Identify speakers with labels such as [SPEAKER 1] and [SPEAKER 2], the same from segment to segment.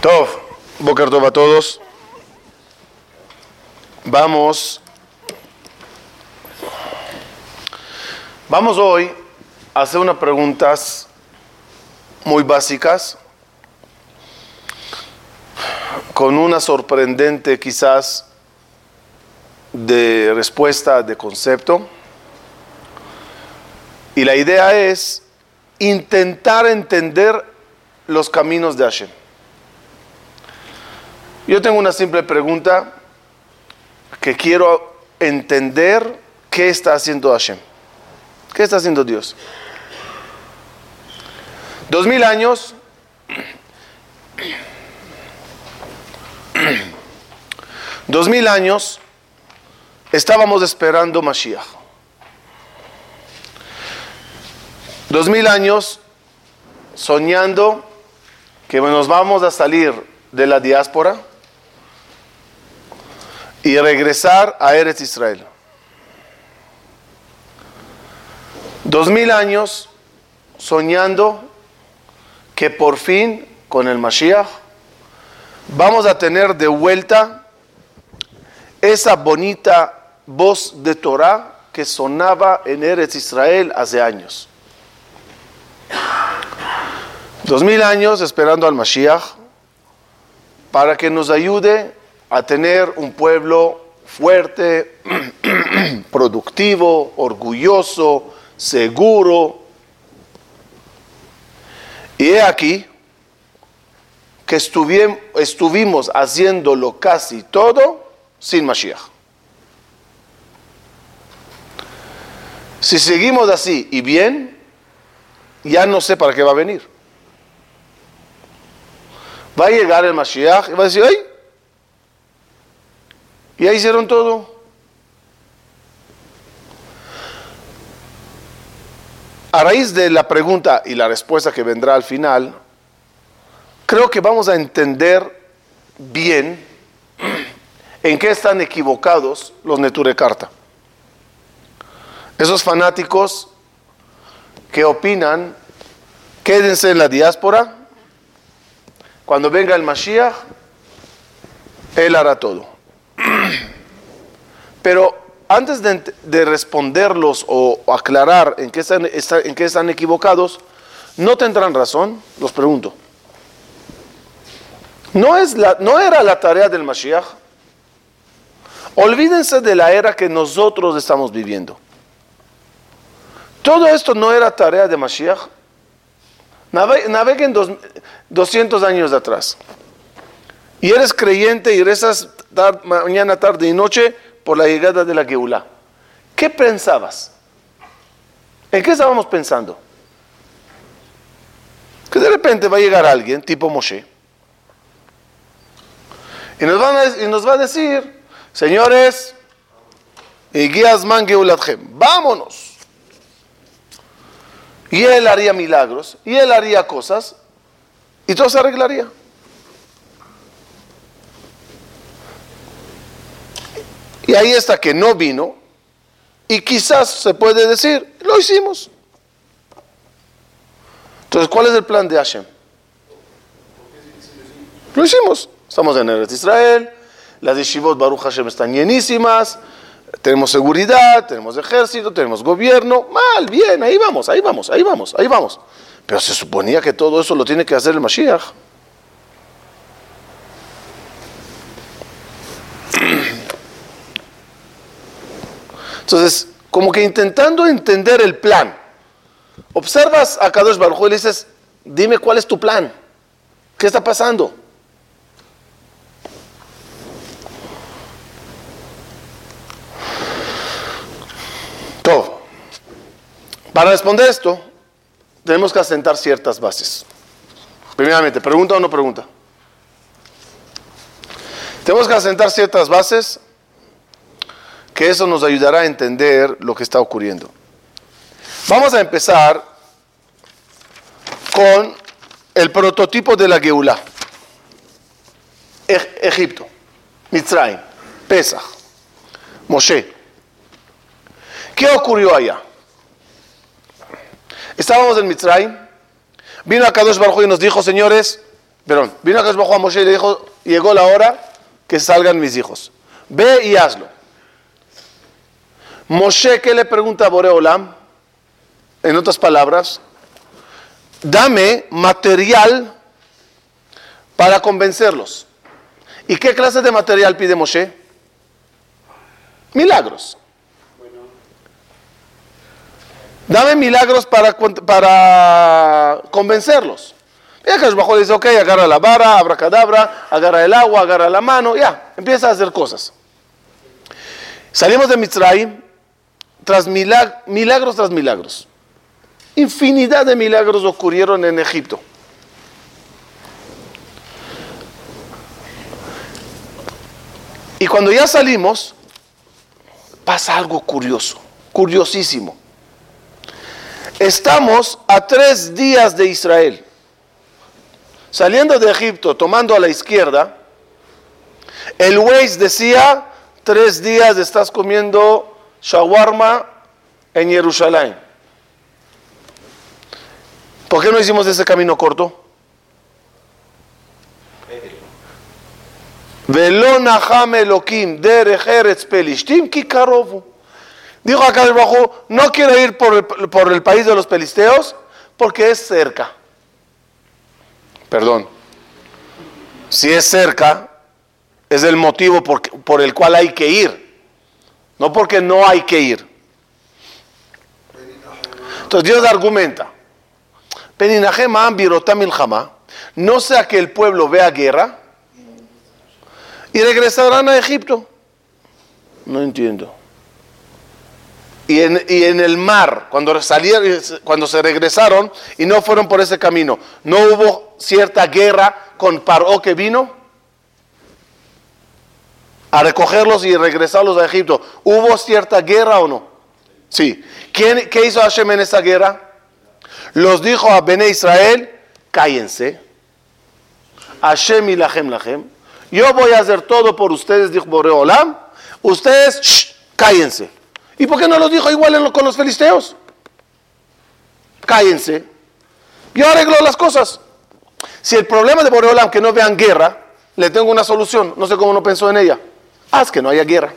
[SPEAKER 1] Tov, Boker Tov a todos. Vamos. Vamos hoy a hacer unas preguntas muy básicas, con una sorprendente quizás de respuesta de concepto. Y la idea es intentar entender los caminos de Hashem. Yo tengo una simple pregunta que quiero entender qué está haciendo Hashem. ¿Qué está haciendo Dios? Dos mil años. Dos mil años estábamos esperando Mashiach. Dos mil años soñando que nos vamos a salir de la diáspora y regresar a Eretz Israel. Dos mil años soñando que por fin con el Mashiach vamos a tener de vuelta esa bonita voz de Torah que sonaba en Eretz Israel hace años. Dos mil años esperando al Mashiach para que nos ayude a tener un pueblo fuerte, productivo, orgulloso, seguro. Y he aquí que estuvimos haciéndolo casi todo sin Mashiach. Si seguimos así y bien, ya no sé para qué va a venir. Va a llegar el Mashiach y va a decir, ¡ay! Ya hicieron todo. A raíz de la pregunta y la respuesta que vendrá al final, creo que vamos a entender bien en qué están equivocados los Neturekarta. Esos fanáticos que opinan, quédense en la diáspora, cuando venga el Mashiach, él hará todo. Pero antes de, responderlos o, aclarar en qué, están, en qué están equivocados, ¿no tendrán razón? Los pregunto. ¿No, es la, ¿No era la tarea del Mashiach? Olvídense de la era que nosotros estamos viviendo. Todo esto no era tarea de Mashiach. Naveguen 200 años atrás. Y eres creyente y rezas mañana, tarde y noche por la llegada de la Geulá. ¿Qué pensabas? ¿En qué estábamos pensando? Que de repente va a llegar alguien, tipo Moshe, y nos, y nos va a decir, señores, vámonos. Y él haría milagros, y él haría cosas, y todo se arreglaría. Y ahí está que no vino, y quizás se puede decir, lo hicimos. Entonces, ¿cuál es el plan de Hashem? Lo hicimos. Estamos en Eretz Israel, las yeshivot Baruch Hashem están llenísimas, tenemos seguridad, tenemos ejército, tenemos gobierno, mal, bien, ahí vamos, ahí vamos, ahí vamos, ahí vamos. Pero se suponía que todo eso lo tiene que hacer el Mashiach. Entonces, como que intentando entender el plan, observas a Kadosh Baruj y le dices, dime cuál es tu plan, qué está pasando. Todo. Para responder esto, tenemos que asentar ciertas bases. Primeramente, ¿pregunta o no pregunta? Tenemos que asentar ciertas bases que eso nos ayudará a entender lo que está ocurriendo. Vamos a empezar con el prototipo de la Geulá. Egipto, Mitzrayim, Pesach, Moshe. ¿Qué ocurrió allá? Estábamos en Mitzrayim, vino a Kadosh Baruj y nos dijo, señores, perdón, vino a Bajo a Moshe y le dijo, llegó la hora que salgan mis hijos. Ve y hazlo. Moshe, ¿qué le pregunta a Boreolam? En otras palabras, dame material para convencerlos. ¿Y qué clase de material pide Moshe? Milagros. Dame milagros para, para convencerlos. Y acá bajo dice, ok, agarra la vara, abracadabra, agarra el agua, agarra la mano, ya, empieza a hacer cosas. Salimos de Mitzrayim tras milagros tras milagros. Infinidad de milagros ocurrieron en Egipto. Y cuando ya salimos, pasa algo curioso, curiosísimo. Estamos a tres días de Israel. Saliendo de Egipto, tomando a la izquierda, el Waze decía, tres días estás comiendo shawarma en Jerusalén. ¿Por qué no hicimos ese camino corto? Dijo acá debajo, no quiero ir por el, por el país de los pelisteos porque es cerca. Perdón. Si es cerca, es el motivo por, por el cual hay que ir. No porque no hay que ir. Entonces Dios argumenta. No sea que el pueblo vea guerra y regresarán a Egipto. No entiendo. Y en, el mar, cuando, salieron, cuando se regresaron y no fueron por ese camino, ¿no hubo cierta guerra con Paró que vino? A recogerlos y regresarlos a Egipto. ¿Hubo cierta guerra o no? Sí. ¿Quién, ¿Qué hizo Hashem en esa guerra? Los dijo a Bene Israel, cállense. Hashem y Lahem Lahem yo voy a hacer todo por ustedes, dijo Boreolam. Ustedes, cállense. ¿Y por qué no lo dijo igual con los filisteos? Cállense. Yo arreglo las cosas. Si el problema de Boreolam que no vean guerra, le tengo una solución. No sé cómo no pensó en ella. Haz que no haya guerra.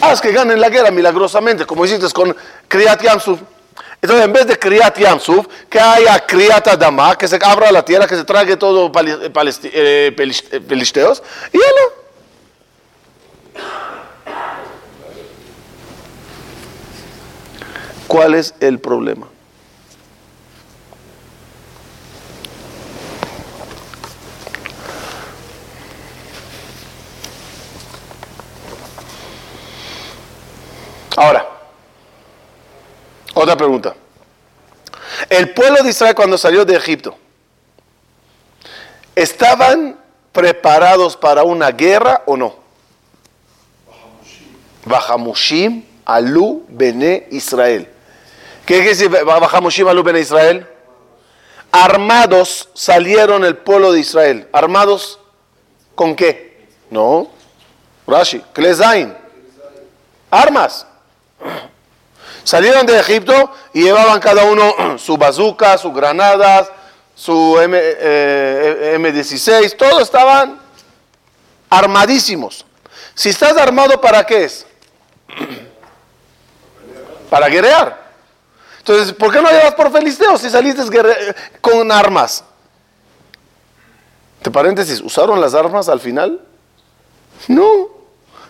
[SPEAKER 1] Haz que ganen la guerra milagrosamente, como hiciste con Kriyat Yamsuf. Entonces, en vez de Kriyat Yamsuf, que haya Kriyat Adama, que se abra la tierra, que se trague todo eh, pelisteos, eh, y ya ¿Cuál es el problema? Ahora, otra pregunta. El pueblo de Israel cuando salió de Egipto, ¿estaban preparados para una guerra o no? Bajamushim alu bene Israel. ¿Qué quiere decir Bajamushim alu bene Israel? Armados salieron el pueblo de Israel. ¿Armados con qué? No. Rashi, Klezain. Armas. Salieron de Egipto y llevaban cada uno su bazooka, sus granadas, su M, 16 eh, todos estaban armadísimos. Si estás armado, ¿para qué es? Para guerrear. Entonces, ¿por qué no llevas por filisteos si saliste con armas? Te paréntesis, ¿usaron las armas al final? No.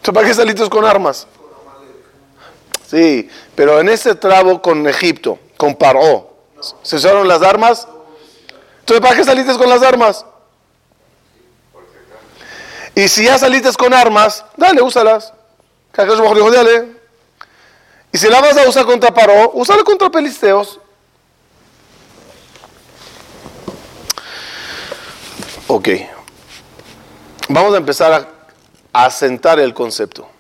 [SPEAKER 1] ¿Para qué saliste con armas? Sí, pero en ese trabo con Egipto, con Paró, ¿se usaron las armas? Entonces, ¿para qué saliste con las armas? Y si ya saliste con armas, dale, úsalas. dijo, dale. Y si la vas a usar contra Paró, úsala contra Pelisteos. Ok. Vamos a empezar a asentar el concepto.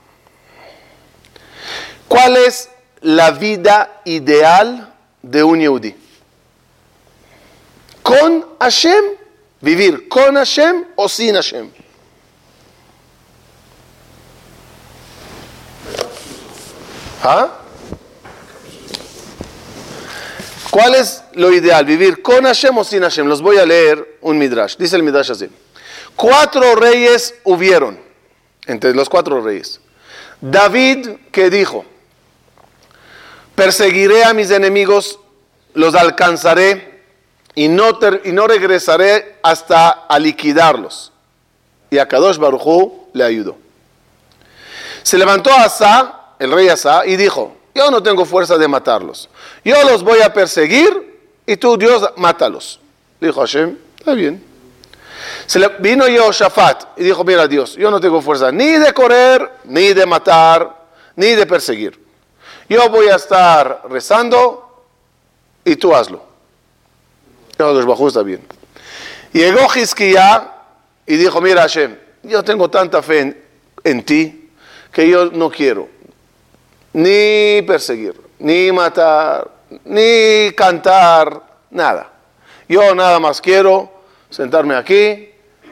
[SPEAKER 1] ¿Cuál es la vida ideal de un Yehudi? ¿Con Hashem? ¿Vivir con Hashem o sin Hashem? ¿Ah? ¿Cuál es lo ideal? ¿Vivir con Hashem o sin Hashem? Los voy a leer un midrash. Dice el midrash así. Cuatro reyes hubieron, entre los cuatro reyes. David que dijo, perseguiré a mis enemigos, los alcanzaré y no, y no regresaré hasta a liquidarlos. Y a Kadosh le ayudó. Se levantó Asa, el rey Asa, y dijo, yo no tengo fuerza de matarlos. Yo los voy a perseguir y tú, Dios, mátalos. Dijo Hashem, está bien. Se le vino Shafat y dijo, mira Dios, yo no tengo fuerza ni de correr, ni de matar, ni de perseguir. Yo voy a estar rezando y tú hazlo. los bajos está bien. Llegó Hizkiya y dijo, mira Hashem, yo tengo tanta fe en, ti que yo no quiero ni perseguir, ni matar, ni cantar, nada. Yo nada más quiero sentarme aquí,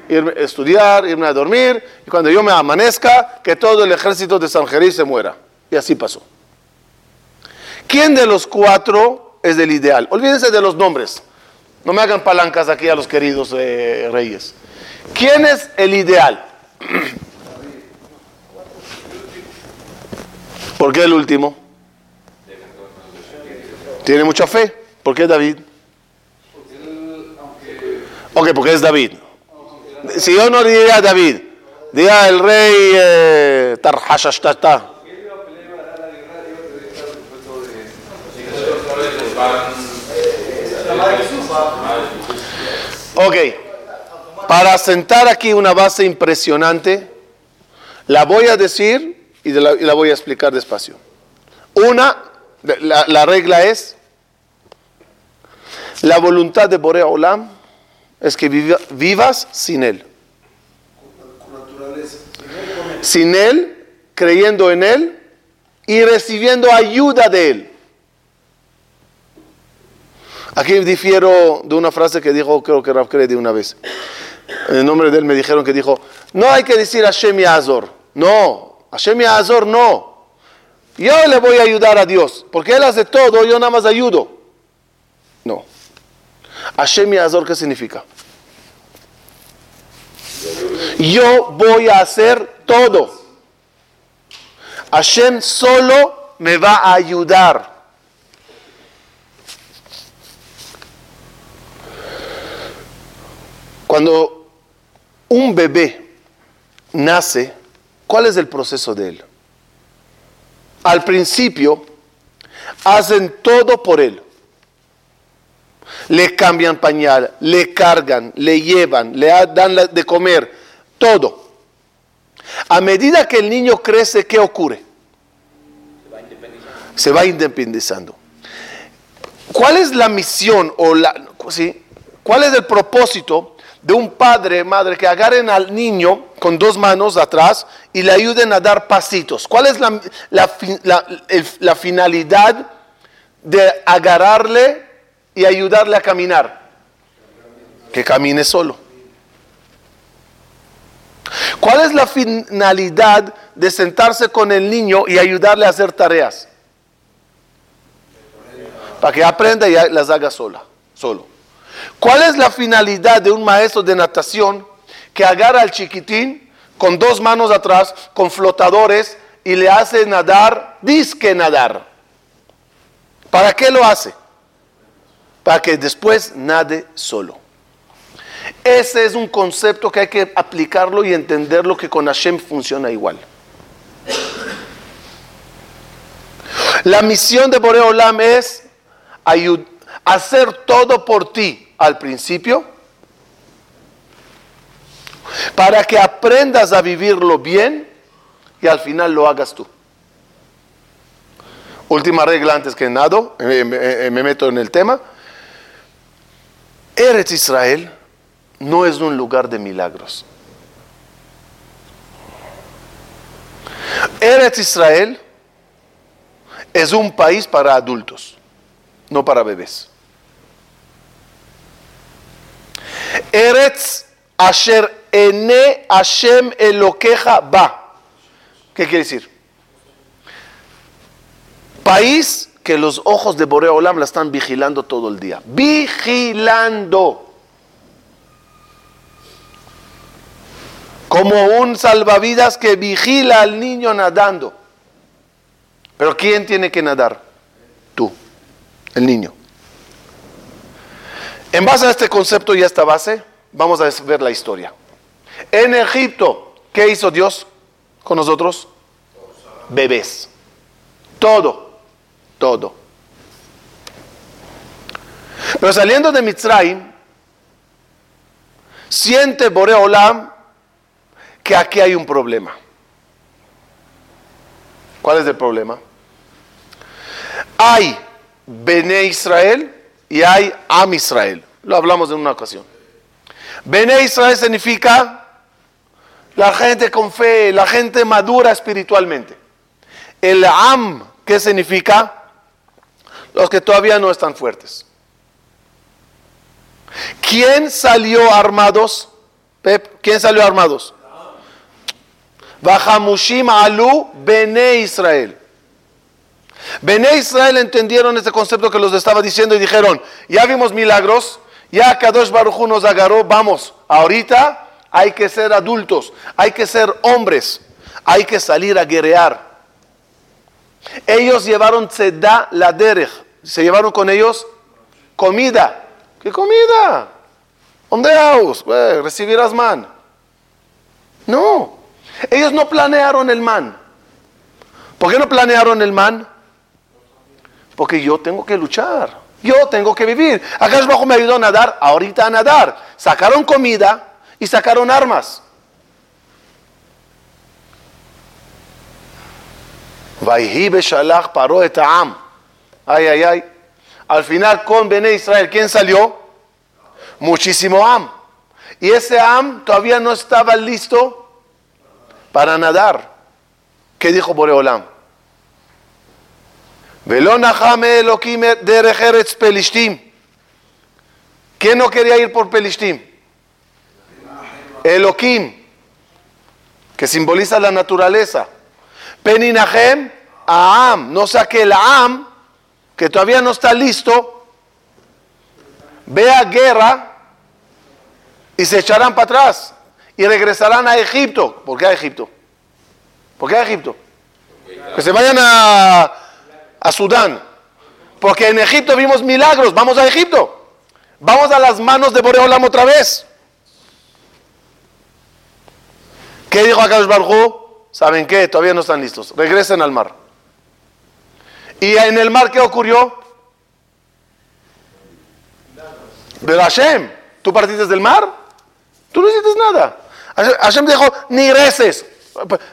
[SPEAKER 1] irme a estudiar, irme a dormir, y cuando yo me amanezca, que todo el ejército de San se muera. Y así pasó. ¿Quién de los cuatro es el ideal? Olvídense de los nombres. No me hagan palancas aquí a los queridos eh, reyes. ¿Quién es el ideal? ¿Por qué el último? Tiene mucha fe. ¿Por qué David? Ok, porque es David. Si yo no diría David, diría el rey eh, Tarhashashtata. Ok, para sentar aquí una base impresionante, la voy a decir y, la, voy a explicar despacio. Una, la, regla es, la voluntad de Borea Olam es que vivas sin Él. Sin Él, creyendo en Él y recibiendo ayuda de Él. Aquí difiero de una frase que dijo, creo que Rav de una vez. En el nombre de él me dijeron que dijo, no hay que decir Hashem y Azor. No, Hashem y Azor no. Yo le voy a ayudar a Dios, porque Él hace todo, yo nada más ayudo. No. Hashem y Azor, ¿qué significa? Yo voy a hacer todo. Hashem solo me va a ayudar. Cuando un bebé nace, ¿Cuál es el proceso de él? Al principio, hacen todo por él. Le cambian pañal, le cargan, le llevan, le dan de comer, todo. A medida que el niño crece, ¿qué ocurre? Se va independizando. ¿Cuál es la misión o la, ¿sí? cuál es el propósito de un padre, madre, que agarren al niño con dos manos atrás y le ayuden a dar pasitos. ¿Cuál es la, finalidad de agarrarle y ayudarle a caminar? Que camine solo. ¿Cuál es la finalidad de sentarse con el niño y ayudarle a hacer tareas? Para que aprenda y las haga sola, solo. ¿Cuál es la finalidad de un maestro de natación que agarra al chiquitín con dos manos atrás, con flotadores, y le hace nadar, disque nadar? ¿Para qué lo hace? Para que después nade solo. Ese es un concepto que hay que aplicarlo y entenderlo que con Hashem funciona igual. La misión de Boreolam es hacer todo por ti al principio para que aprendas a vivirlo bien y al final lo hagas tú. Última regla antes que nada, eh, eh, me, meto en el tema. Eretz Israel no es un lugar de milagros. Eretz Israel es un país para adultos, no para bebés. Eretz Asher Ene Hashem Eloqueja Ba. ¿Qué quiere decir? País que los ojos de Borea Olam la están vigilando todo el día. Vigilando. Como un salvavidas que vigila al niño nadando. Pero ¿quién tiene que nadar? Tú, el niño. En base a este concepto y a esta base, vamos a ver la historia. En Egipto, ¿qué hizo Dios con nosotros? Bebés. Todo, todo. Pero saliendo de Mitzrayim, siente Boreolam que aquí hay un problema. ¿Cuál es el problema? Hay Bene Israel y hay Am Israel. Lo hablamos en una ocasión. Bene Israel significa la gente con fe, la gente madura espiritualmente. El Am, ¿qué significa? Los que todavía no están fuertes. ¿Quién salió armados? ¿quién salió armados? Bajamushim alu Bene Israel. Bene Israel entendieron este concepto que los estaba diciendo y dijeron, ya vimos milagros, ya Kadosh Baruj nos agarró, vamos, ahorita hay que ser adultos, hay que ser hombres, hay que salir a guerrear. Ellos llevaron tzedá la derech, se llevaron con ellos comida. ¿Qué comida? ¿Dónde recibirás man. No, ellos no planearon el man. ¿Por qué no planearon el man? Porque yo tengo que luchar. Yo tengo que vivir. Acá bajo me ayudó a nadar, ahorita a nadar. Sacaron comida y sacaron armas. paró Ay, ay, ay. Al final con Bene Israel, ¿quién salió? Muchísimo Am. Y ese Am todavía no estaba listo para nadar. ¿Qué dijo Boreolam? ¿Quién no quería ir por Pelishtim? Elohim, que simboliza la naturaleza. Peninahem, Aam, no saque el Aam, que todavía no está listo, vea guerra y se echarán para atrás y regresarán a Egipto. ¿Por qué a Egipto? ¿Por qué a Egipto? Que se vayan a, a Sudán. Porque en Egipto vimos milagros. Vamos a Egipto. Vamos a las manos de Boreolam otra vez. ¿Qué dijo Akadosh Barjú? ¿Saben qué? Todavía no están listos. Regresen al mar. ¿Y en el mar qué ocurrió? Pero Hashem, ¿tú partiste del mar? Tú no hiciste nada. Hashem dijo, ni reces.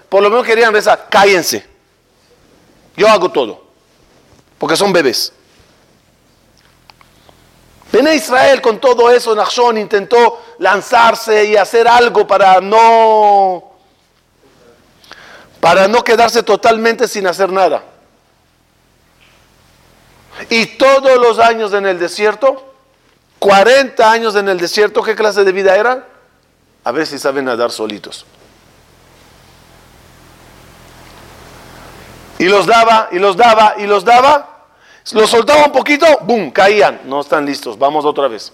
[SPEAKER 1] Por lo menos querían rezar, cállense. Yo hago todo. Porque son bebés. Ven Israel con todo eso, Nachshon intentó lanzarse y hacer algo para no para no quedarse totalmente sin hacer nada. Y todos los años en el desierto, 40 años en el desierto, ¿qué clase de vida era? A ver si saben nadar solitos. Y los daba, y los daba, y los daba. Los soltaba un poquito, ¡boom! Caían. No están listos. Vamos otra vez.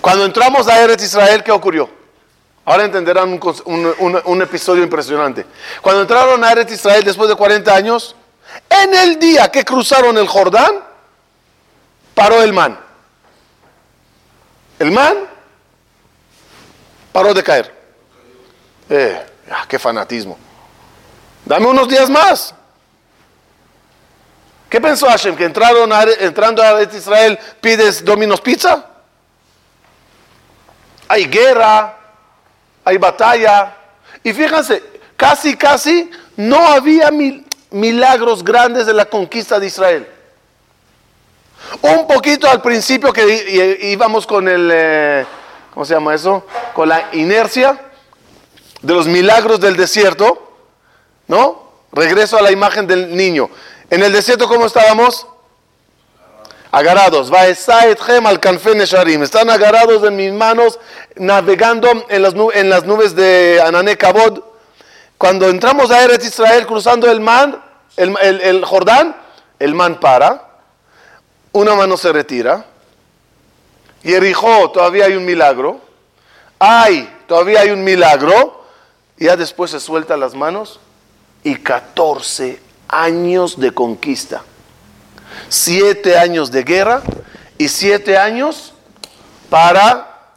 [SPEAKER 1] Cuando entramos a Eretz Israel, ¿qué ocurrió? Ahora entenderán un, episodio impresionante. Cuando entraron a Eretz Israel después de 40 años, en el día que cruzaron el Jordán, paró el man. El man paró de caer. Eh, ah, qué fanatismo. Dame unos días más. ¿Qué pensó Hashem? ¿Que entraron entrando a Israel pides Domino's Pizza? Hay guerra, hay batalla. Y fíjense, casi, casi no había milagros grandes de la conquista de Israel. Un poquito al principio que íbamos con el, eh, ¿cómo se llama eso? Con la inercia de los milagros del desierto ¿No? Regreso a la imagen del niño. En el desierto, ¿cómo estábamos? Agarrados. Están agarrados en mis manos, navegando en las, nubes de Anané Kabod. Cuando entramos a Eretz Israel, cruzando el mar, el, Jordán, el man para, una mano se retira, y Erijó todavía hay un milagro, hay, todavía hay un milagro, y ya después se suelta las manos y 14 años de conquista, 7 años de guerra y 7 años para,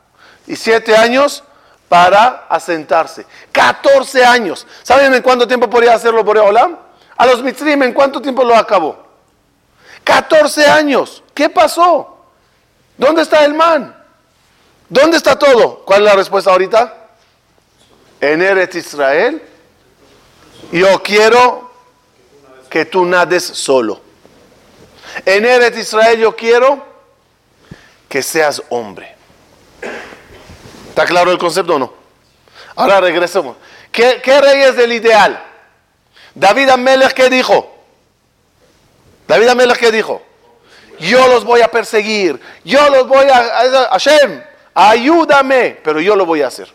[SPEAKER 1] y 7 años para asentarse. 14 años. ¿Saben en cuánto tiempo podría hacerlo Boreolam? A los Mitzrim, ¿en cuánto tiempo lo acabó? 14 años. ¿Qué pasó? ¿Dónde está el man? ¿Dónde está todo? ¿Cuál es la respuesta ahorita? En Eretz Israel. Yo quiero que tú nades solo. En Eretz Israel yo quiero que seas hombre. ¿Está claro el concepto o no? Ahora regresemos. ¿Qué, rey es el ideal? David Amelech, ¿qué dijo? David Amelech, ¿qué dijo? Yo los voy a perseguir. Yo los voy a... Hashem, ayúdame. Pero yo lo voy a hacer.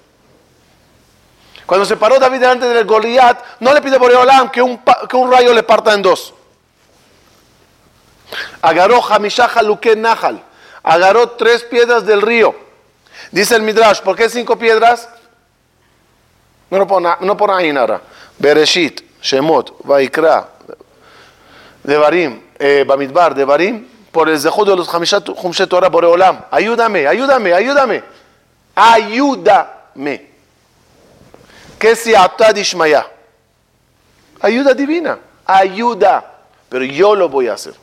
[SPEAKER 1] Cuando se paró David delante del Goliat, no le pide por Olam que un, que un rayo le parta en dos. Agarró Hamishah Haluke Nahal. Agarró tres piedras del río Dice el Midrash, ¿por qué cinco piedras? No, por, ahí nada. Bereshit, Shemot, Vaikra, Devarim, eh, Bamidbar, Devarim, por el Zehud de los Humshet Torah Boreolam. Ayúdame, ayúdame, ayúdame. Ayúdame. ¿Qué es Ishmaya? Ayuda divina. Ayuda. Pero yo lo voy a hacer.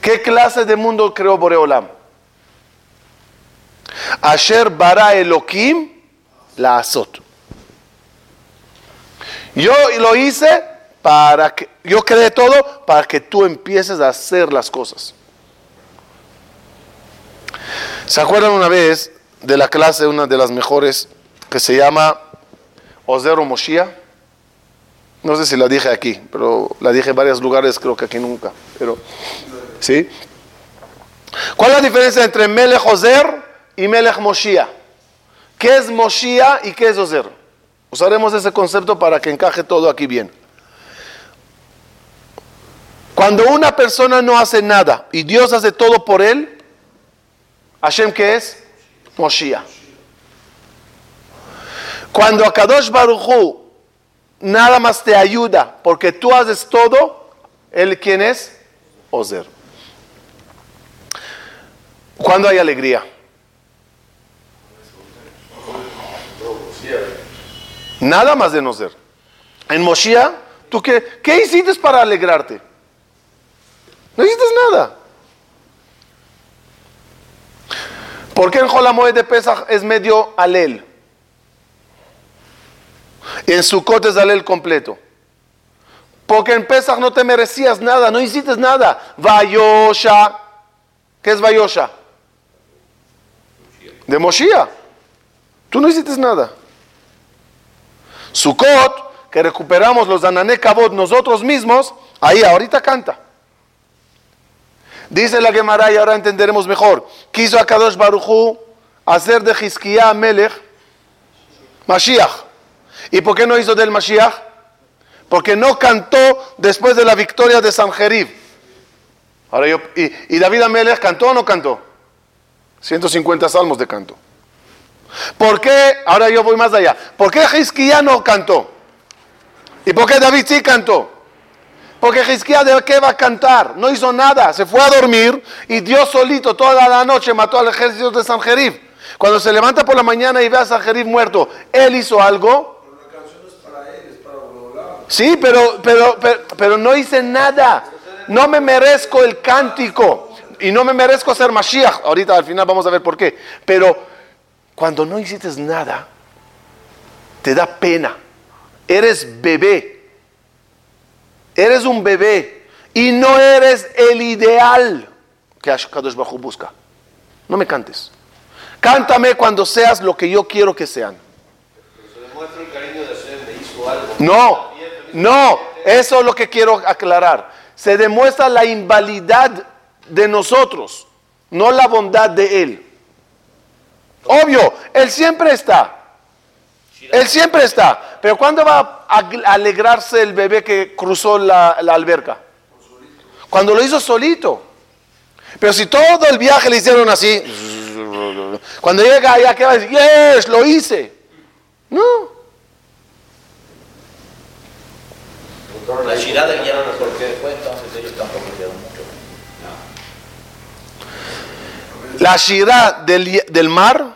[SPEAKER 1] ¿Qué clase de mundo creó Boreolam? Asher bara Elohim la azot. Yo lo hice para que, yo creé todo para que tú empieces a hacer las cosas. ¿Se acuerdan una vez de la clase, una de las mejores, que se llama Ozero Moshiach? No sé si la dije aquí, pero la dije en varios lugares, creo que aquí nunca. Pero, ¿sí? ¿Cuál es la diferencia entre Melech Ozer y Melech Moshiach. ¿Qué es Moshiach y qué es Ozer? Usaremos ese concepto para que encaje todo aquí bien. Cuando una persona no hace nada y Dios hace todo por él, Hashem qué es? Moshiach. Cuando Akadosh Baruchu nada más te ayuda porque tú haces todo, él quién es? Ozer. Cuando hay alegría. Nada más de no ser. En Moshiach, ¿tú qué, qué hiciste para alegrarte? No hiciste nada. ¿Por qué en Jolamoed de Pesach es medio alel? En Sukkot es alel completo. Porque en Pesach no te merecías nada, no hiciste nada. Vayosha. ¿Qué es Vayosha? De Moshiach. Tú no hiciste nada. Sukkot, que recuperamos los Danané Kabot nosotros mismos, ahí ahorita canta. Dice la Gemara y ahora entenderemos mejor. Quiso a Kadosh Baruchu hacer de Hizkiah Melech Mashiach. ¿Y por qué no hizo del Mashiach? Porque no cantó después de la victoria de Sanjerib. Ahora yo, y, David Amelech cantó o no cantó? 150 salmos de canto. ¿Por qué? Ahora yo voy más allá. ¿Por qué Hizquía no cantó? ¿Y por qué David sí cantó? Porque Hizquía de qué va a cantar? No hizo nada, se fue a dormir y Dios solito toda la noche mató al ejército de San Jerif. Cuando se levanta por la mañana y ve a San Jerif muerto, ¿él hizo algo? Sí, pero, pero, pero, pero no hice nada. No me merezco el cántico y no me merezco ser Mashiach. Ahorita al final vamos a ver por qué. Pero cuando no hiciste nada, te da pena. Eres bebé. Eres un bebé. Y no eres el ideal que Kadosh Bajo busca. No me cantes. Cántame cuando seas lo que yo quiero que sean. No, no, eso es lo que quiero aclarar. Se demuestra la invalidad de nosotros, no la bondad de Él. Obvio, Él siempre está. Él siempre está. Pero ¿cuándo va a alegrarse el bebé que cruzó la, alberca? Cuando lo hizo solito. Pero si todo el viaje le hicieron así, cuando llega allá, ¿qué va a decir? Yes, lo hice. No. La porque después entonces ellos tampoco mucho. La del mar,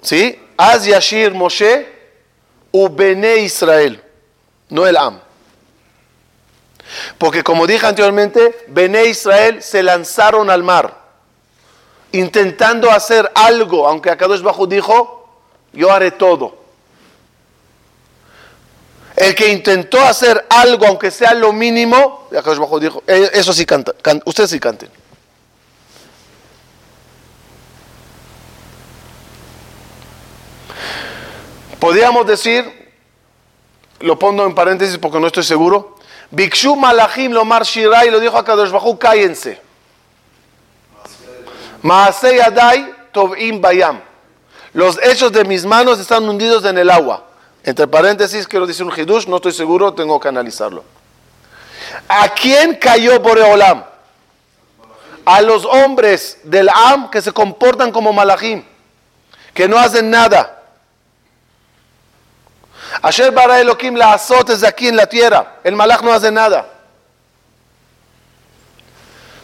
[SPEAKER 1] ¿sí? Az Yashir Moshe Ubene Israel, no el Am. Porque como dije anteriormente, Bene Israel se lanzaron al mar, intentando hacer algo, aunque Akadosh Bajo dijo, yo haré todo. El que intentó hacer algo, aunque sea lo mínimo, Bajo dijo, eh, eso sí canta, ustedes sí canten. Podríamos decir, lo pongo en paréntesis porque no estoy seguro, Bikshu Malachim Lomar Shirai lo dijo a Kadosh Bajú, cállense. Maasei Adai Tovim Bayam. Los hechos de mis manos están hundidos en el agua. Entre paréntesis, quiero decir un hidush, no estoy seguro, tengo que analizarlo. ¿A quién cayó Boreolam? A los hombres del Am que se comportan como Malachim, que no hacen nada. Asher bara Elohim la azotes aquí en la tierra. El malach no hace nada.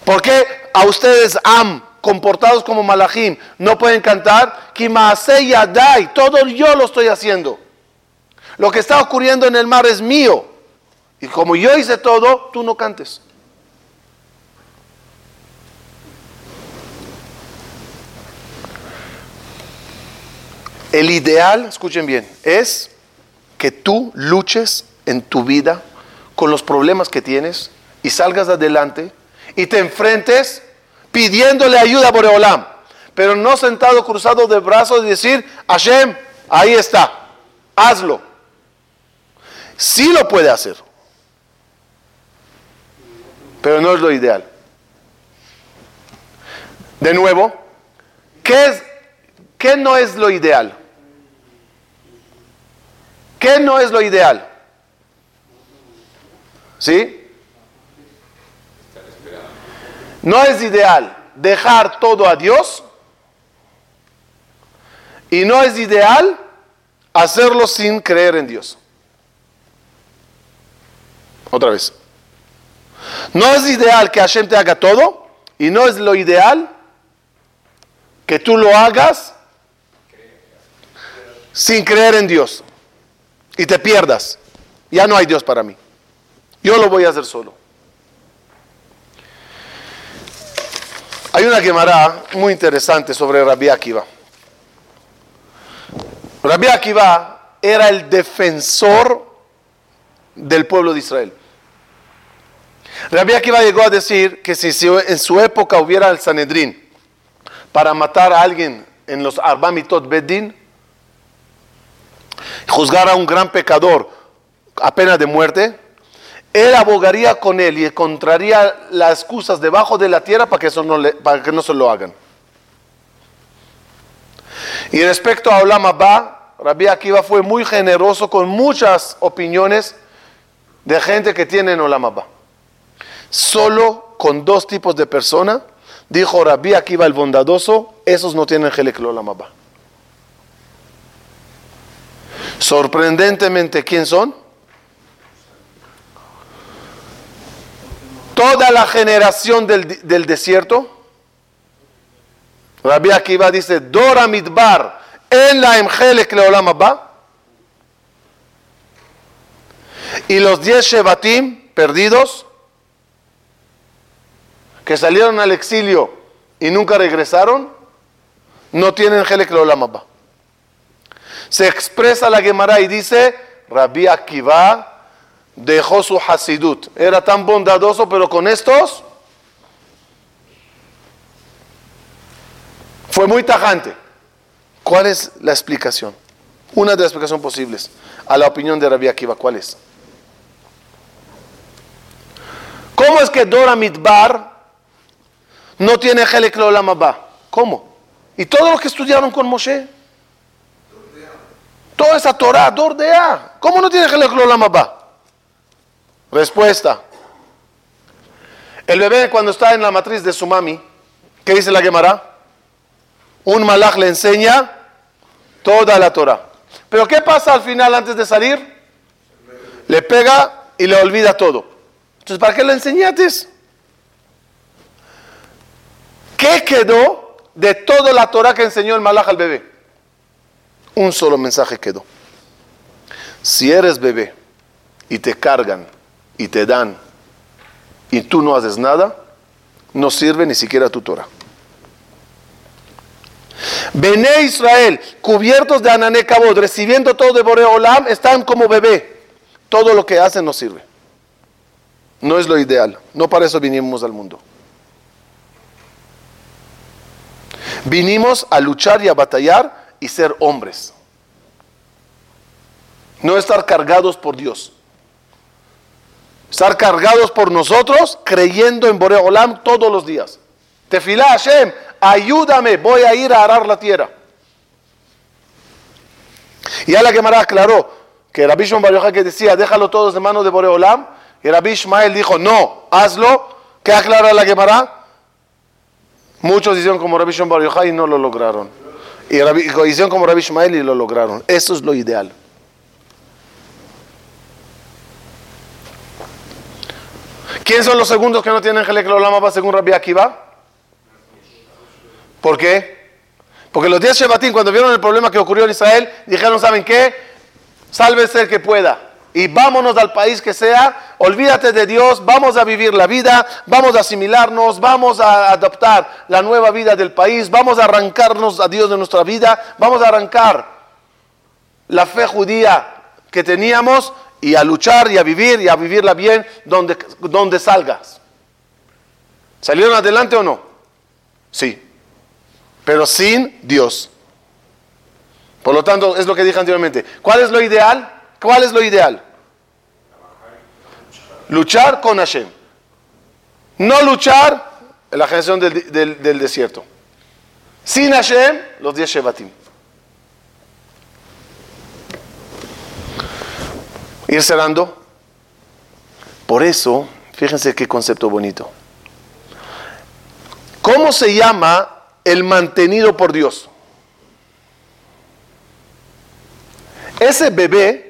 [SPEAKER 1] ¿Por qué a ustedes am, comportados como malachim, no pueden cantar? Yadai, todo yo lo estoy haciendo. Lo que está ocurriendo en el mar es mío. Y como yo hice todo, tú no cantes. El ideal, escuchen bien, es que tú luches en tu vida con los problemas que tienes y salgas adelante y te enfrentes pidiéndole ayuda a Boreolam, pero no sentado cruzado de brazos y decir, Hashem, ahí está, hazlo. Sí lo puede hacer, pero no es lo ideal. De nuevo, ¿qué, es, qué no es lo ideal? ¿Qué no es lo ideal? ¿Sí? No es ideal dejar todo a Dios y no es ideal hacerlo sin creer en Dios. Otra vez. No es ideal que Hashem te haga todo y no es lo ideal que tú lo hagas sin creer en Dios y te pierdas. Ya no hay Dios para mí. Yo lo voy a hacer solo. Hay una quemará muy interesante sobre Rabbi Akiva. Rabbi Akiva era el defensor del pueblo de Israel. Rabbi Akiva llegó a decir que si en su época hubiera el Sanedrín para matar a alguien en los Arbamitot Bedin, juzgar a un gran pecador a pena de muerte, él abogaría con él y encontraría las excusas debajo de la tierra para que, eso no, para que no se lo hagan. Y respecto a Olam Abba, Rabbi Akiva fue muy generoso con muchas opiniones de gente que tiene en Olam. Solo con dos tipos de personas, dijo Rabbi Akiva el bondadoso, esos no tienen Helek Olam Abba. Sorprendentemente, ¿quién son? Toda la generación del, desierto. Rabbi Akiva dice, Dora Midbar, en la Emjelek Leolam Y los diez Shevatim perdidos, que salieron al exilio y nunca regresaron, no tienen Helek se expresa la Gemara y dice, Rabbi Akiva dejó su hasidut. Era tan bondadoso, pero con estos fue muy tajante. ¿Cuál es la explicación? Una de las explicaciones posibles a la opinión de Rabbi Akiva, ¿cuál es? ¿Cómo es que Dora Midbar no tiene Helek Lolamabá? ¿Cómo? ¿Y todos los que estudiaron con Moshe? Toda esa Torah, Dordea. ¿Cómo no tiene Helek Olam Abba? Respuesta. El bebé cuando está en la matriz de su mami, ¿qué dice la Gemara? Un malach le enseña toda la Torah. Pero ¿qué pasa al final antes de salir? Le pega y le olvida todo. Entonces, ¿para qué le enseñaste? ¿Qué quedó de toda la Torah que enseñó el malach al bebé? Un solo mensaje quedó. Si eres bebé y te cargan y te dan y tú no haces nada, no sirve ni siquiera tu Torah. Bené Israel, cubiertos de Anané Kabod, recibiendo todo de Boreolam, están como bebé. Todo lo que hacen no sirve. No es lo ideal. No para eso vinimos al mundo. Vinimos a luchar y a batallar y ser hombres. No estar cargados por Dios. Estar cargados por nosotros creyendo en Boreolam todos los días. Tefilá Hashem, ayúdame, voy a ir a arar la tierra. Y a la Gemara aclaró que Rabbi Shimon que decía, déjalo todos de manos de Boreolam, y Rabbi Ishmael dijo, no, hazlo. ¿Qué aclara la Gemara? Muchos hicieron como Rabbi Shimon y no lo lograron. Y hicieron como Rabbi Ishmael y lo lograron. Eso es lo ideal. ¿Quién son los segundos que no tienen Gelek Olam según Rabbi Akiva? ¿Por qué? Porque los días Shebatín, cuando vieron el problema que ocurrió en Israel, dijeron, ¿saben qué? Sálvese el que pueda. Y vámonos al país que sea, olvídate de Dios, vamos a vivir la vida, vamos a asimilarnos, vamos a adoptar la nueva vida del país, vamos a arrancarnos a Dios de nuestra vida, vamos a arrancar la fe judía que teníamos y a luchar y a vivir y a vivirla bien donde, donde salgas. ¿Salieron adelante o no? Sí pero sin Dios. Por lo tanto, es lo que dije anteriormente. ¿Cuál es lo ideal? ¿Cuál es lo ideal? Luchar con Hashem. No luchar en la generación del, desierto. Sin Hashem, los diez Shevatim. Ir cerrando. Por eso, fíjense qué concepto bonito. ¿Cómo se llama el mantenido por Dios. Ese bebé,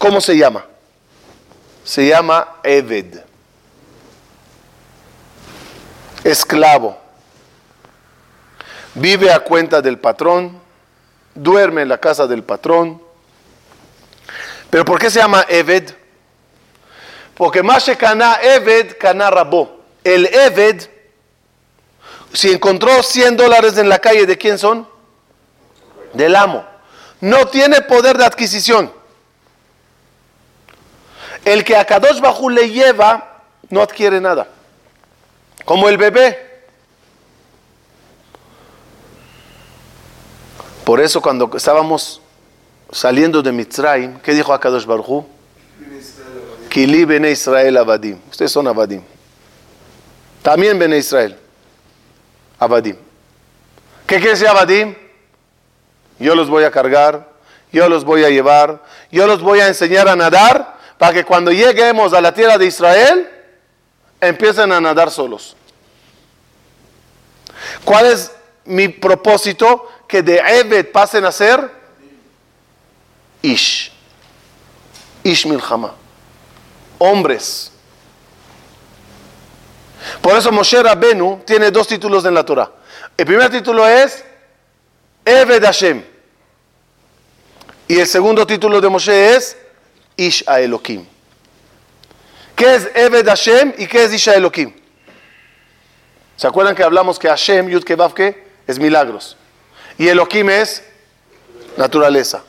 [SPEAKER 1] ¿cómo se llama? Se llama Eved. Esclavo. Vive a cuenta del patrón. Duerme en la casa del patrón. ¿Pero por qué se llama Eved? Porque Mashe Kana Eved Kana Rabo. El Eved si encontró 100 dólares en la calle, ¿de quién son? Del amo. No tiene poder de adquisición. El que a Kadosh Bajú le lleva, no adquiere nada. Como el bebé. Por eso cuando estábamos saliendo de Mitzrayim, ¿qué dijo a Kadosh Baruj Kili bene Israel abadim. Ustedes son abadim. También bene Israel. Abadim. ¿Qué quiere decir Abadim? Yo los voy a cargar, yo los voy a llevar, yo los voy a enseñar a nadar para que cuando lleguemos a la tierra de Israel empiecen a nadar solos. ¿Cuál es mi propósito? Que de Ebed pasen a ser Ish. Ish Milchama. Hombres por eso Moshe Rabbenu tiene dos títulos en la Torah. El primer título es Eved Hashem. Y el segundo título de Moshe es Ish Elohim. ¿Qué es Eved Hashem y qué es Ish Elohim? ¿Se acuerdan que hablamos que Hashem, Yud Kebavke, es milagros? Y Elohim es naturaleza.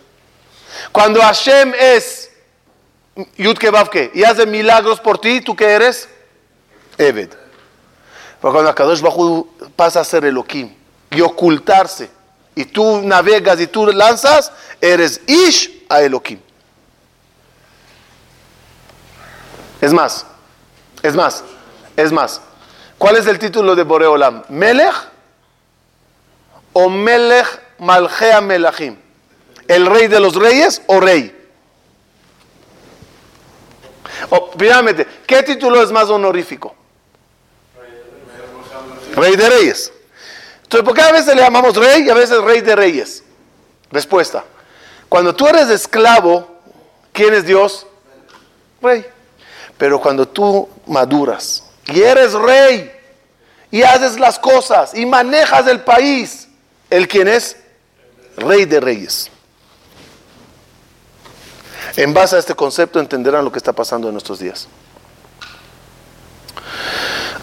[SPEAKER 1] Cuando Hashem es Yud Kebavke y hace milagros por ti, ¿tú qué eres? Eved. Pero cuando Akadosh Bajú pasa a ser Elohim y ocultarse, y tú navegas y tú lanzas, eres Ish a Elohim. Es más, es más, es más. ¿Cuál es el título de Boreolam? ¿Melech o Melech Malchea Melachim? ¿El rey de los reyes o rey? O, finalmente, ¿qué título es más honorífico? Rey de reyes. Entonces, ¿por qué a veces le llamamos rey y a veces rey de reyes? Respuesta. Cuando tú eres esclavo, ¿quién es Dios? Rey. Pero cuando tú maduras y eres rey y haces las cosas y manejas el país, ¿el quién es? Rey de reyes. En base a este concepto entenderán lo que está pasando en nuestros días.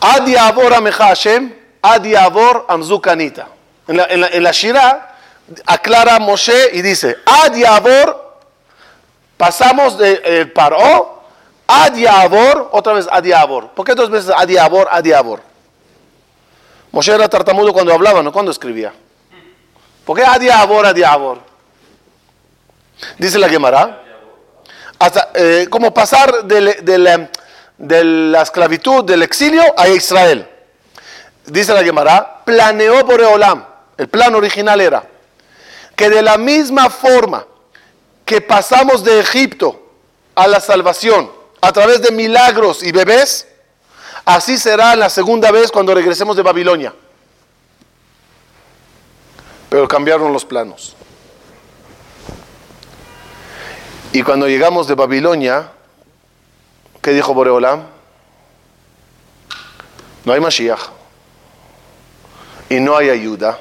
[SPEAKER 1] Adiavor Hashem, Adiavor Amzukanita. En la, en, la, en la Shira aclara Moshe y dice, Adiavor, pasamos del de, Paró, Adiavor, otra vez Adiavor. ¿Por qué dos veces Adiavor, Adiavor? Moshe era tartamudo cuando hablaba, no cuando escribía. ¿Por qué Adiavor, Adiavor? Dice la Gemara hasta, eh, como pasar la, de, la, esclavitud, del exilio a Israel. Dice la Gemara, planeó por Eolam, el plan original era que de la misma forma que pasamos de Egipto a la salvación a través de milagros y bebés, así será la segunda vez cuando regresemos de Babilonia. Pero cambiaron los planos. Y cuando llegamos de Babilonia, ¿qué dijo Boreolam? No hay Mashiach. Y no hay ayuda.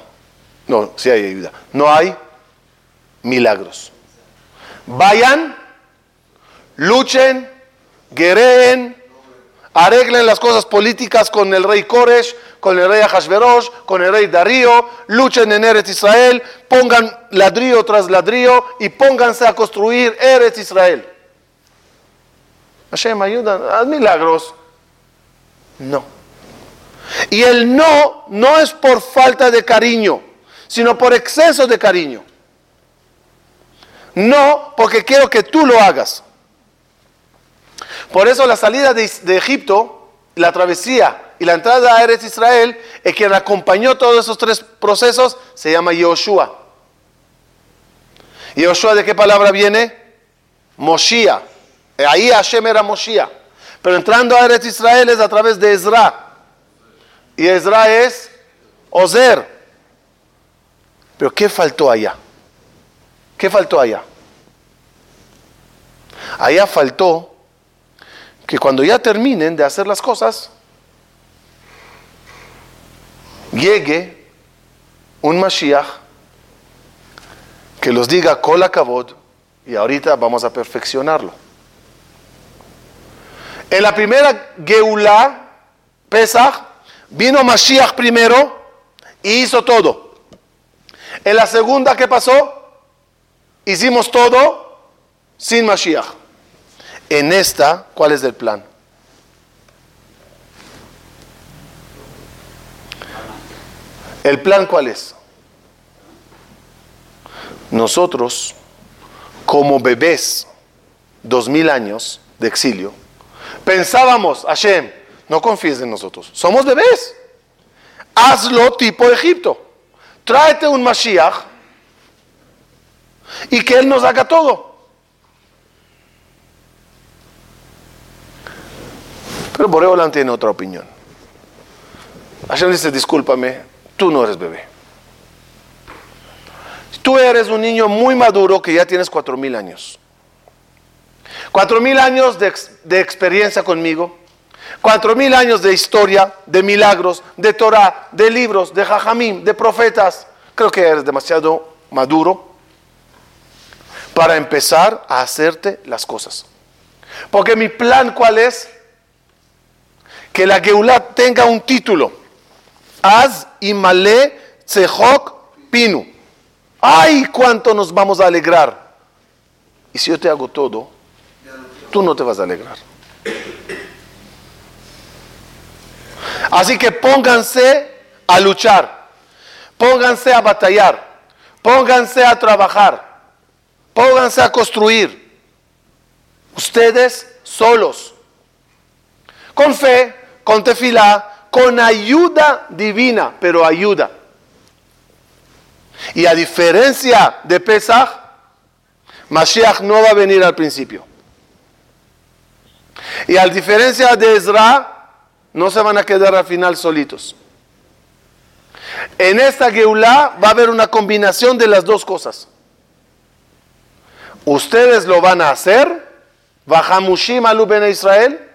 [SPEAKER 1] No, sí hay ayuda. No hay milagros. Vayan, luchen, guerreen, arreglen las cosas políticas con el rey Koresh, con el rey Ahashverosh, con el rey Darío, luchen en Eretz Israel, pongan ladrillo tras ladrillo y pónganse a construir Eretz Israel. Hashem, ayuda, haz milagros. No. Y el no no es por falta de cariño, sino por exceso de cariño. No porque quiero que tú lo hagas. Por eso la salida de, Egipto, la travesía y la entrada a Eretz Israel, el quien acompañó todos esos tres procesos, se llama Yoshua. ¿Yoshua de qué palabra viene? Moshia. Ahí Hashem era Moshia. Pero entrando a Eretz Israel es a través de Ezra. Y Ezra es Ozer. Pero ¿qué faltó allá? ¿Qué faltó allá? Allá faltó que cuando ya terminen de hacer las cosas, llegue un Mashiach que los diga Kavod y ahorita vamos a perfeccionarlo. En la primera Geulah, Pesach, vino Mashiach primero y hizo todo. En la segunda, ¿qué pasó? Hicimos todo sin Mashiach. En esta, ¿cuál es el plan? ¿El plan cuál es? Nosotros, como bebés, dos mil años de exilio, pensábamos, Hashem, no confíes en nosotros, somos bebés. Hazlo tipo Egipto. Tráete un Mashiach y que Él nos haga todo. Pero Boreolan tiene otra opinión. Hashem dice, discúlpame, tú no eres bebé. Tú eres un niño muy maduro que ya tienes cuatro mil años. Cuatro mil años de, de, experiencia conmigo. Cuatro mil años de historia, de milagros, de Torah, de libros, de jajamim, de profetas. Creo que eres demasiado maduro para empezar a hacerte las cosas. Porque mi plan, ¿cuál es? Que la Geulah tenga un título. Az Imale Tzehok Pinu. ¡Ay, cuánto nos vamos a alegrar! Y si yo te hago todo, tú no te vas a alegrar. Así que pónganse a luchar, pónganse a batallar, pónganse a trabajar, pónganse a construir. Ustedes solos, con fe, con tefilá, con ayuda divina, pero ayuda. Y a diferencia de Pesach, Mashiach no va a venir al principio. Y a diferencia de Ezra, no se van a quedar al final solitos. En esta Geulah va a haber una combinación de las dos cosas. Ustedes lo van a hacer, Bajamushim aluben a Israel.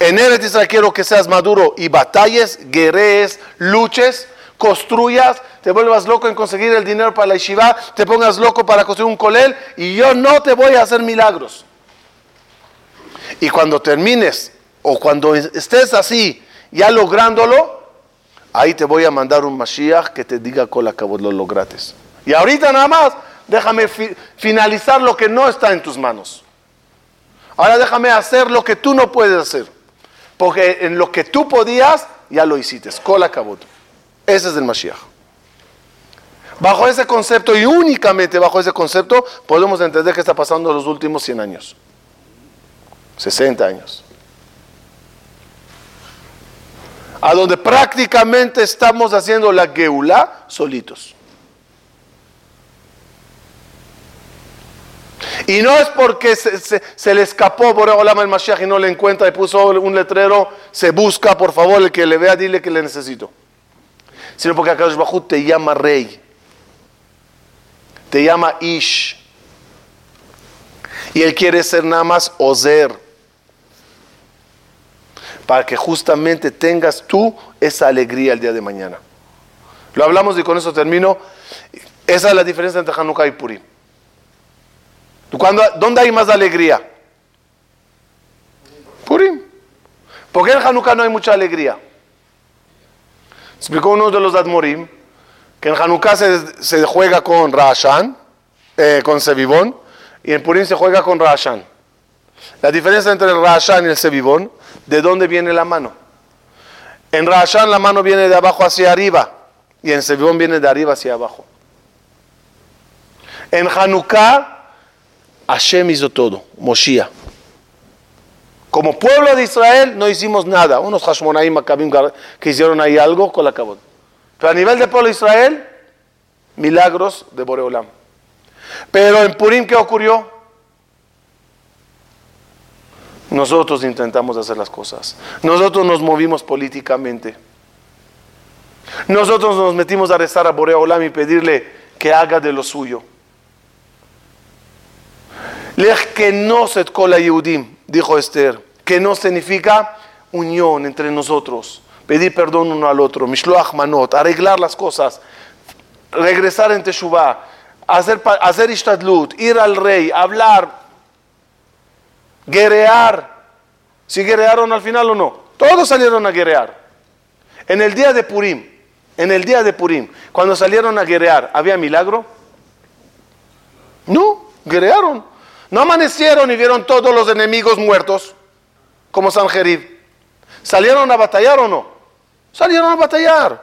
[SPEAKER 1] En Eretz Israel quiero que seas maduro y batalles, guerrees, luches, construyas, te vuelvas loco en conseguir el dinero para la yeshiva, te pongas loco para construir un colel y yo no te voy a hacer milagros. Y cuando termines o cuando estés así, ya lográndolo, ahí te voy a mandar un Mashiach que te diga con la lo logrates. Y ahorita nada más, déjame finalizar lo que no está en tus manos. Ahora déjame hacer lo que tú no puedes hacer. Porque en lo que tú podías, ya lo hiciste. Cola. Ese es el Mashiach. Bajo ese concepto y únicamente bajo ese concepto podemos entender qué está pasando en los últimos 100 años. 60 años. A donde prácticamente estamos haciendo la geula solitos. Y no es porque se, le escapó por el Mashiach y no le encuentra y puso un letrero, se busca, por favor, el que le vea, dile que le necesito. Sino porque Akadosh Bajú te llama rey, te llama Ish. Y él quiere ser nada más Ozer para que justamente tengas tú esa alegría el día de mañana. Lo hablamos y con eso termino. Esa es la diferencia entre Hanukkah y Purim. ¿Dónde hay más alegría? Purim. ¿Por qué en Hanukkah no hay mucha alegría? Explicó uno de los Admorim que en Hanukkah se, juega con Rashan, eh, con Sevivón, y en Purim se juega con Rashan. La diferencia entre el Rashan y el Sevivón ¿De dónde viene la mano? En Rashan la mano viene de abajo hacia arriba y en Sebón viene de arriba hacia abajo. En Hanukkah, Hashem hizo todo, Moshiach. Como pueblo de Israel no hicimos nada. Unos Hashmonaim que hicieron ahí algo con la cabot. Pero a nivel de pueblo de Israel, milagros de Boreolam. Pero en Purim, ¿qué ocurrió? Nosotros intentamos hacer las cosas. Nosotros nos movimos políticamente. Nosotros nos metimos a rezar a Borea Olam y pedirle que haga de lo suyo. Lech que no se cola Yehudim, dijo Esther, que no significa unión entre nosotros, pedir perdón uno al otro, mishloach manot, arreglar las cosas, regresar en Teshuvah, hacer, hacer ishtadlut, ir al rey, hablar, guerrear. ¿Si guerrearon al final o no? Todos salieron a guerrear. En el día de Purim, en el día de Purim, cuando salieron a guerrear, ¿había milagro? No, guerrearon. No amanecieron y vieron todos los enemigos muertos, como San Jerib. ¿Salieron a batallar o no? Salieron a batallar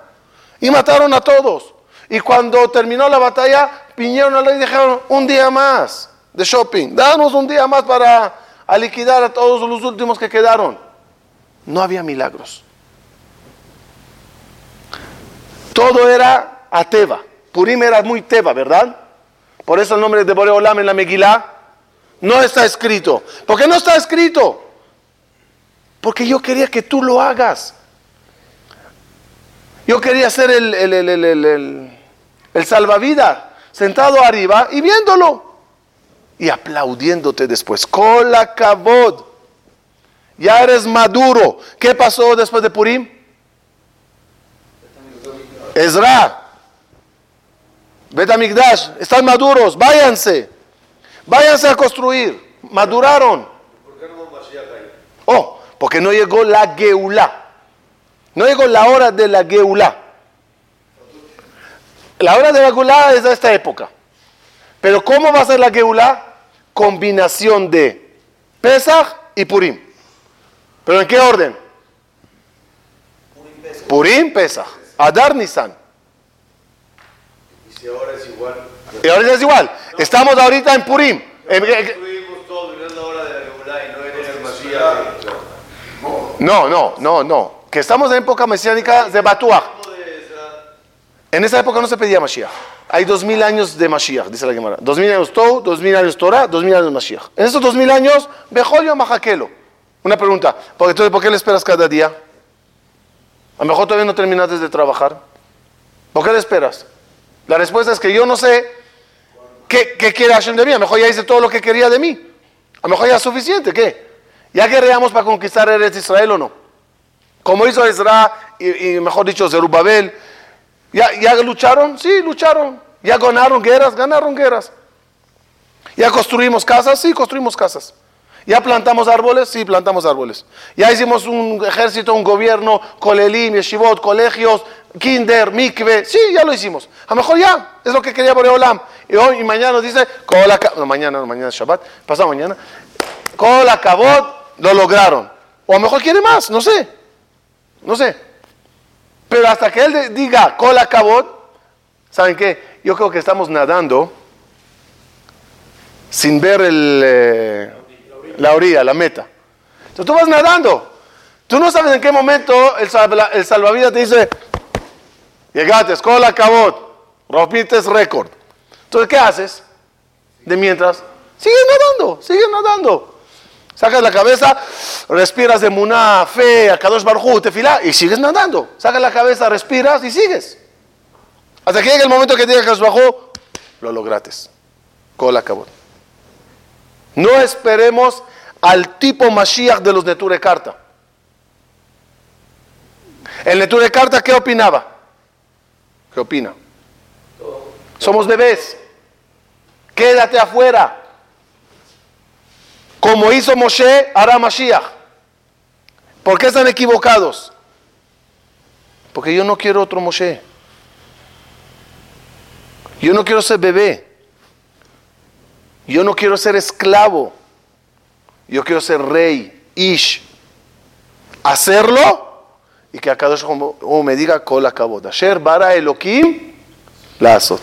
[SPEAKER 1] y mataron a todos. Y cuando terminó la batalla, piñeron a la y dijeron, un día más de shopping, danos un día más para liquidar a todos los últimos que quedaron. No había milagros. Todo era a Teba. Purim era muy Teba, ¿verdad? Por eso el nombre de Boreolam en la Megilá no está escrito. ¿Por qué no está escrito? Porque yo quería que tú lo hagas. Yo quería ser el, el, el, el salvavidas, sentado arriba y viéndolo y aplaudiéndote después. Cola cabod. Ya eres maduro. ¿Qué pasó después de Purim? Ezra. Betamigdash. Están maduros. Váyanse. Váyanse a construir. Maduraron. Oh, porque no llegó la Geulá. No llegó la hora de la Geulá. La hora de la Geulá es de esta época. Pero ¿cómo va a ser la Geulá? Combinación de Pesach y Purim. ¿Pero en qué orden? Purim, Pesach. Adar, Nisan.
[SPEAKER 2] ¿Y si ahora es igual?
[SPEAKER 1] Y ahora es igual. Estamos ahorita en Purim. No, no, no, no. Que estamos en época mesiánica de Batuach. En esa época no se pedía Mashiach. hay dos mil años de Mashiach, dice la Gemara. Dos mil años Tou, dos mil años Torah, dos mil años Mashiach. En estos dos mil años, Bejoyo Majakelo. Una pregunta, ¿por qué, ¿por qué le esperas cada día? A lo mejor todavía no terminaste de trabajar. ¿Por qué le esperas? La respuesta es que yo no sé qué, qué quiere Hashem de mí. A lo mejor ya hice todo lo que quería de mí. A lo mejor ya es suficiente. ¿Qué? ¿Ya guerreamos para conquistar Eretz Israel o no? Como hizo Ezra y, y mejor dicho Zerubabel. ¿Ya, ¿Ya lucharon? Sí, lucharon. ¿Ya ganaron guerras? Ganaron guerras. ¿Ya construimos casas? Sí, construimos casas. ¿Ya plantamos árboles? Sí, plantamos árboles. ¿Ya hicimos un ejército, un gobierno, colelim, yeshivot, colegios, kinder, mikve? Sí, ya lo hicimos. A lo mejor ya, es lo que quería Boreolam. Y hoy y mañana nos dice, no, mañana, no, mañana es Shabbat, pasado mañana, Kola Kabot, lo lograron. O a lo mejor quiere más, no sé. No sé. Pero hasta que él diga Kola Kabot, ¿saben qué? Yo creo que estamos nadando sin ver el... Eh, la orilla, la meta. Entonces tú vas nadando. Tú no sabes en qué momento el, el salvavidas te dice, llegaste, escola cabot, rompiste récord. Entonces, ¿qué haces? De mientras, sigues nadando, sigues nadando. Sacas la cabeza, respiras de muná, fe, a Kadosh Barjú, te fila y sigues nadando. Sacas la cabeza, respiras y sigues. Hasta que llegue el momento que digas Kadosh Barjú, lo logrates. Cola cabot. No esperemos al tipo Mashiach de los Neture Carta. El Neture Carta, ¿qué opinaba? ¿Qué opina? Somos bebés. Quédate afuera. Como hizo Moshe, hará Mashiach. ¿Por qué están equivocados? Porque yo no quiero otro Moshe. Yo no quiero ser bebé. Yo no quiero ser esclavo. Yo quiero ser rey, ish. Hacerlo y que a cada uno me diga, Kol bara Elohim, la azot.